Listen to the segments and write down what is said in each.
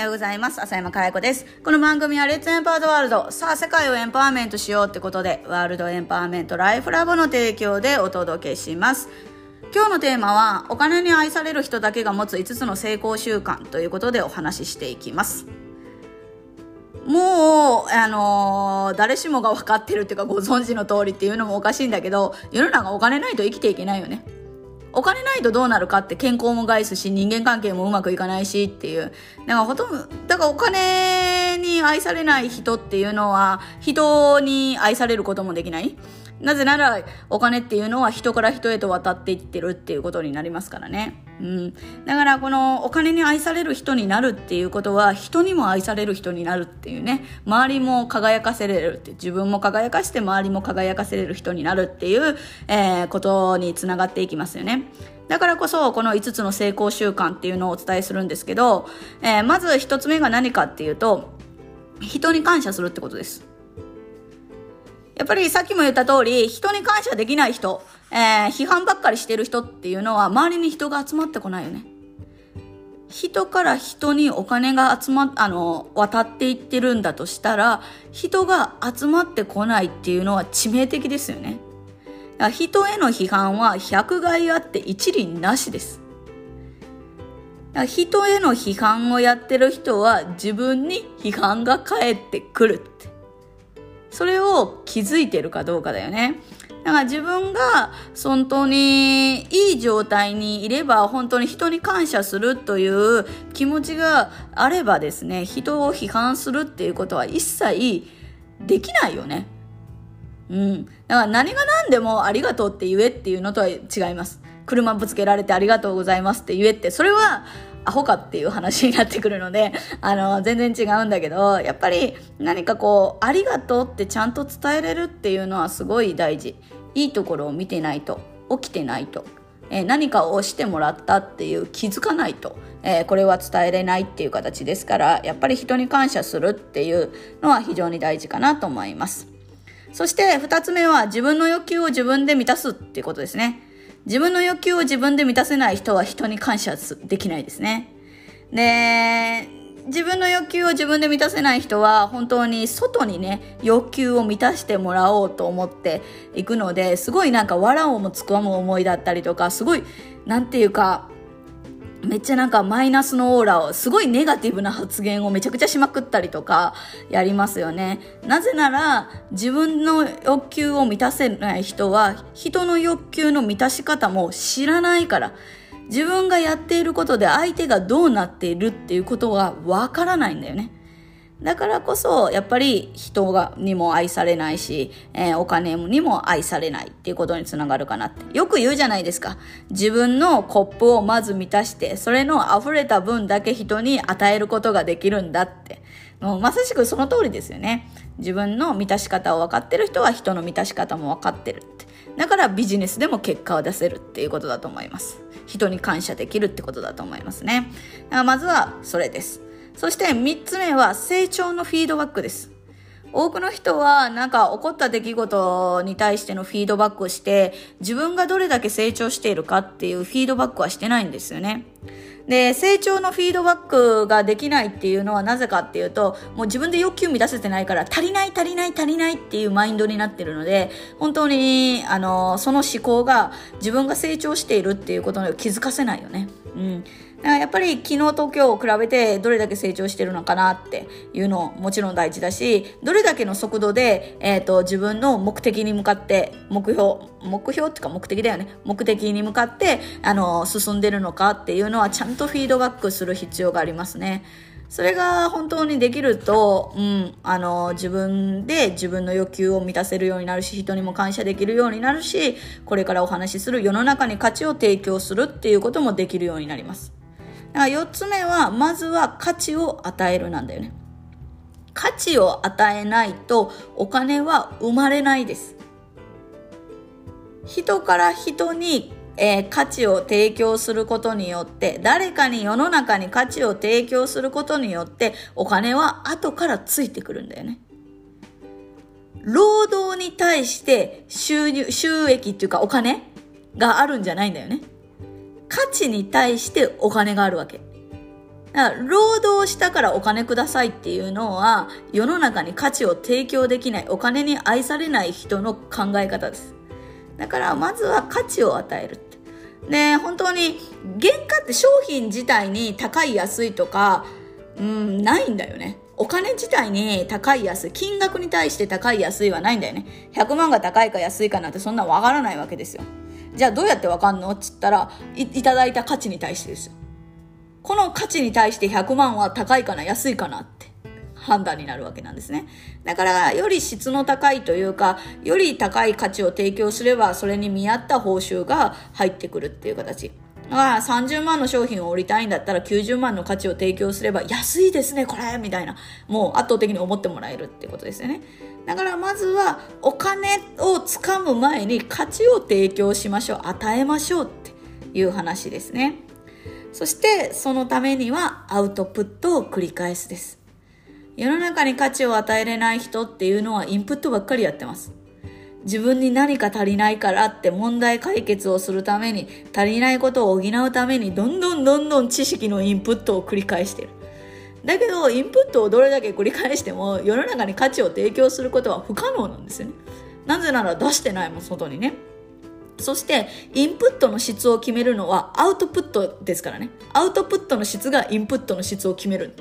はようございます。浅山かや子です。この番組はレッツエンパワードワールド。さあ、世界をエンパワーメントしようってことで、ワールドエンパワーメントライフラボの提供でお届けします。今日のテーマは、お金に愛される人だけが持つ5つの成功習慣ということでお話ししていきます。もう、あのー、誰しもが分かってるっていうかご存知の通りっていうのもおかしいんだけど、世の中お金ないと生きていけないよね。お金ないとどうなるかって健康も害すし人間関係もうまくいかないしっていう。だからほとんどだからお金に愛されない人っていうのは人に愛されることもできない。なぜならお金っていうのは人から人へと渡っていってるっていうことになりますからね。うん。だからこのお金に愛される人になるっていうことは人にも愛される人になるっていうね。周りも輝かせれるって自分も輝かして周りも輝かせれる人になるっていう、えー、ことにつながっていきますよね。だからこそこの5つの成功習慣っていうのをお伝えするんですけど、えー、まず1つ目が何かっていうと人に感謝するってことです。やっぱりさっきも言った通り、人に感謝できない人、えー、批判ばっかりしてる人っていうのは周りに人が集まってこないよね。人から人にお金が集まっ、あの、渡っていってるんだとしたら、人が集まってこないっていうのは致命的ですよね。人への批判は百害あって一輪なしです。人への批判をやってる人は自分に批判が返ってくるって。それを気づいてるかどうかだよね。だから自分が本当にいい状態にいれば本当に人に感謝するという気持ちがあればですね、人を批判するっていうことは一切できないよね。うん。だから何が何でもありがとうって言えっていうのとは違います。車ぶつけられてありがとうございますって言えって、それはアホかっていう話になってくるので、あの、全然違うんだけど、やっぱり何かこう、ありがとうってちゃんと伝えれるっていうのはすごい大事。いいところを見てないと、起きてないと、えー、何かをしてもらったっていう気づかないと、えー、これは伝えれないっていう形ですから、やっぱり人に感謝するっていうのは非常に大事かなと思います。そして二つ目は自分の欲求を自分で満たすっていうことですね。自分の欲求を自分で満たせない人は人に感謝できないですね。で、自分の欲求を自分で満たせない人は本当に外にね、欲求を満たしてもらおうと思っていくので、すごいなんか藁をもつくむ思いだったりとか、すごい、なんていうか、めっちゃなんかマイナスのオーラを、すごいネガティブな発言をめちゃくちゃしまくったりとか、やりますよね。なぜなら、自分の欲求を満たせない人は、人の欲求の満たし方も知らないから、自分がやっていることで相手がどうなっているっていうことがわからないんだよね。だからこそ、やっぱり人がにも愛されないし、えー、お金にも愛されないっていうことにつながるかなって。よく言うじゃないですか。自分のコップをまず満たして、それの溢れた分だけ人に与えることができるんだって。もうまさしくその通りですよね。自分の満たし方を分かってる人は人の満たし方も分かってるって。だからビジネスでも結果を出せるっていうことだと思います。人に感謝できるってことだと思いますね。だからまずはそれです。そして3つ目は成長のフィードバックです。多くの人はなんか起こった出来事に対してのフィードバックをして自分がどれだけ成長しているかっていうフィードバックはしてないんですよね。で、成長のフィードバックができないっていうのはなぜかっていうと、もう自分で欲求満たせてないから足りない足りない足りないっていうマインドになってるので、本当に、あの、その思考が自分が成長しているっていうことに気づかせないよね。うん。やっぱり昨日と今日を比べてどれだけ成長してるのかなっていうのもちろん大事だし、どれだけの速度で、えっ、ー、と、自分の目的に向かって、目標、目標っていうか目的だよね。目的に向かって、あの、進んでるのかっていうのはちゃんとフィードバックする必要がありますね。それが本当にできると、うん、あの、自分で自分の欲求を満たせるようになるし、人にも感謝できるようになるし、これからお話しする世の中に価値を提供するっていうこともできるようになります。だから4つ目は、まずは価値を与えるなんだよね。価値を与えないとお金は生まれないです。人から人に、えー、価値を提供することによって、誰かに世の中に価値を提供することによって、お金は後からついてくるんだよね。労働に対して収入、収益っていうかお金があるんじゃないんだよね。価値に対してお金があるわけ。だから労働したからお金くださいっていうのは世の中に価値を提供できないお金に愛されない人の考え方です。だからまずは価値を与えるって。で本当に原価って商品自体に高い安いとかうんないんだよね。お金自体に高い安い金額に対して高い安いはないんだよね。100万が高いか安いかなんてそんなわからないわけですよ。じゃあどうやってわかんの？っつったらいいただいた価値に対してですよこの価値に対して100万は高いかな？安いかな？って判断になるわけなんですね。だから、より質の高いというか、より高い価値を提供すれば、それに見合った報酬が入ってくるっていう形。だから30万の商品を売りたいんだったら90万の価値を提供すれば安いですね、これみたいな。もう圧倒的に思ってもらえるってことですよね。だからまずはお金をつかむ前に価値を提供しましょう。与えましょうっていう話ですね。そしてそのためにはアウトプットを繰り返すです。世の中に価値を与えれない人っていうのはインプットばっかりやってます。自分に何か足りないからって問題解決をするために足りないことを補うためにどんどんどんどん知識のインプットを繰り返してる。だけどインプットをどれだけ繰り返しても世の中に価値を提供することは不可能なんですよね。なぜなら出してないもん、外にね。そして、インプットの質を決めるのはアウトプットですからね。アウトプットの質がインプットの質を決める。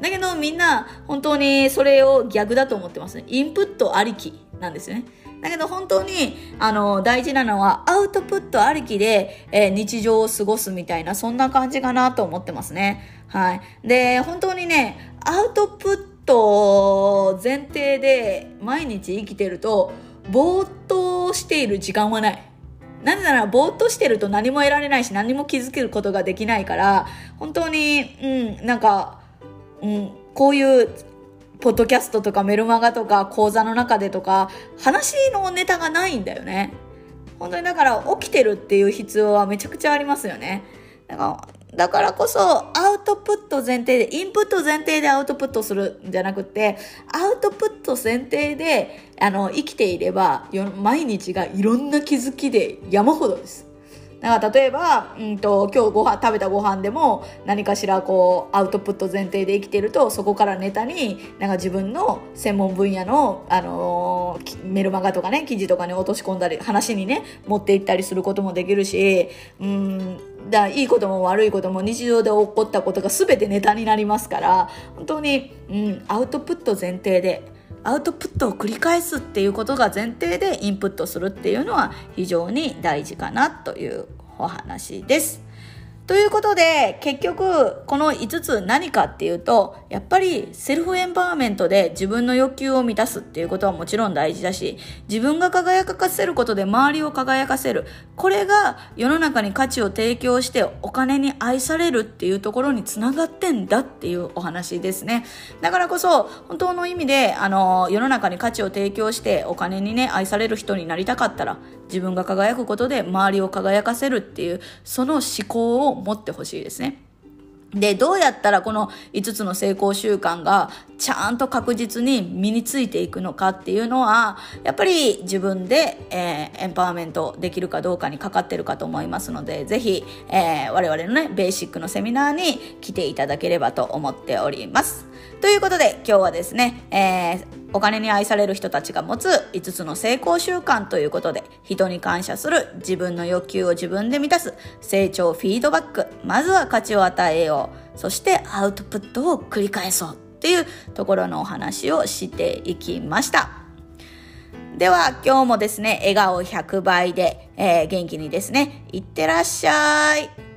だけどみんな本当にそれを逆だと思ってますね。インプットありきなんですよね。だけど本当にあの大事なのはアウトプットありきで、えー、日常を過ごすみたいなそんな感じかなと思ってますね。はい。で、本当にね、アウトプット前提で毎日生きてるとぼーっとしている時間はない。なぜなら、ぼーっとしてると何も得られないし、何も気づけることができないから、本当に、うん、なんか、うん、こういう、ポッドキャストとかメルマガとか講座の中でとか、話のネタがないんだよね。本当にだから起きてるっていう必要はめちゃくちゃありますよね。だからだからこそ、アウトプット前提で、インプット前提でアウトプットするんじゃなくて、アウトプット前提で、あの、生きていれば、毎日がいろんな気づきで山ほどです。だから例えば、うんと、今日ご飯、食べたご飯でも何かしらこう、アウトプット前提で生きてると、そこからネタに、なんか自分の専門分野の、あのー、メルマガとかね、記事とかに落とし込んだり、話にね、持っていったりすることもできるし、うん、だいいことも悪いことも日常で起こったことが全てネタになりますから本当に、うん、アウトプット前提でアウトプットを繰り返すっていうことが前提でインプットするっていうのは非常に大事かなというお話です。ということで、結局、この5つ何かっていうと、やっぱりセルフエンパワーメントで自分の欲求を満たすっていうことはもちろん大事だし、自分が輝かせることで周りを輝かせる。これが世の中に価値を提供してお金に愛されるっていうところにつながってんだっていうお話ですね。だからこそ、本当の意味で、あの、世の中に価値を提供してお金にね、愛される人になりたかったら、自分が輝くことで周りを輝かせるっていう、その思考を持ってほしいですね。で、どうやったらこの5つの成功習慣がちゃんと確実に身についていくのかっていうのは、やっぱり自分で、えー、エンパワーメントできるかどうかにかかってるかと思いますので、ぜひ、えー、我々のね、ベーシックのセミナーに来ていただければと思っております。ということで、今日はですね、えーお金に愛される人たちが持つ5つの成功習慣ということで、人に感謝する、自分の欲求を自分で満たす、成長フィードバック、まずは価値を与えよう、そしてアウトプットを繰り返そうっていうところのお話をしていきました。では今日もですね、笑顔100倍で、えー、元気にですね、いってらっしゃい。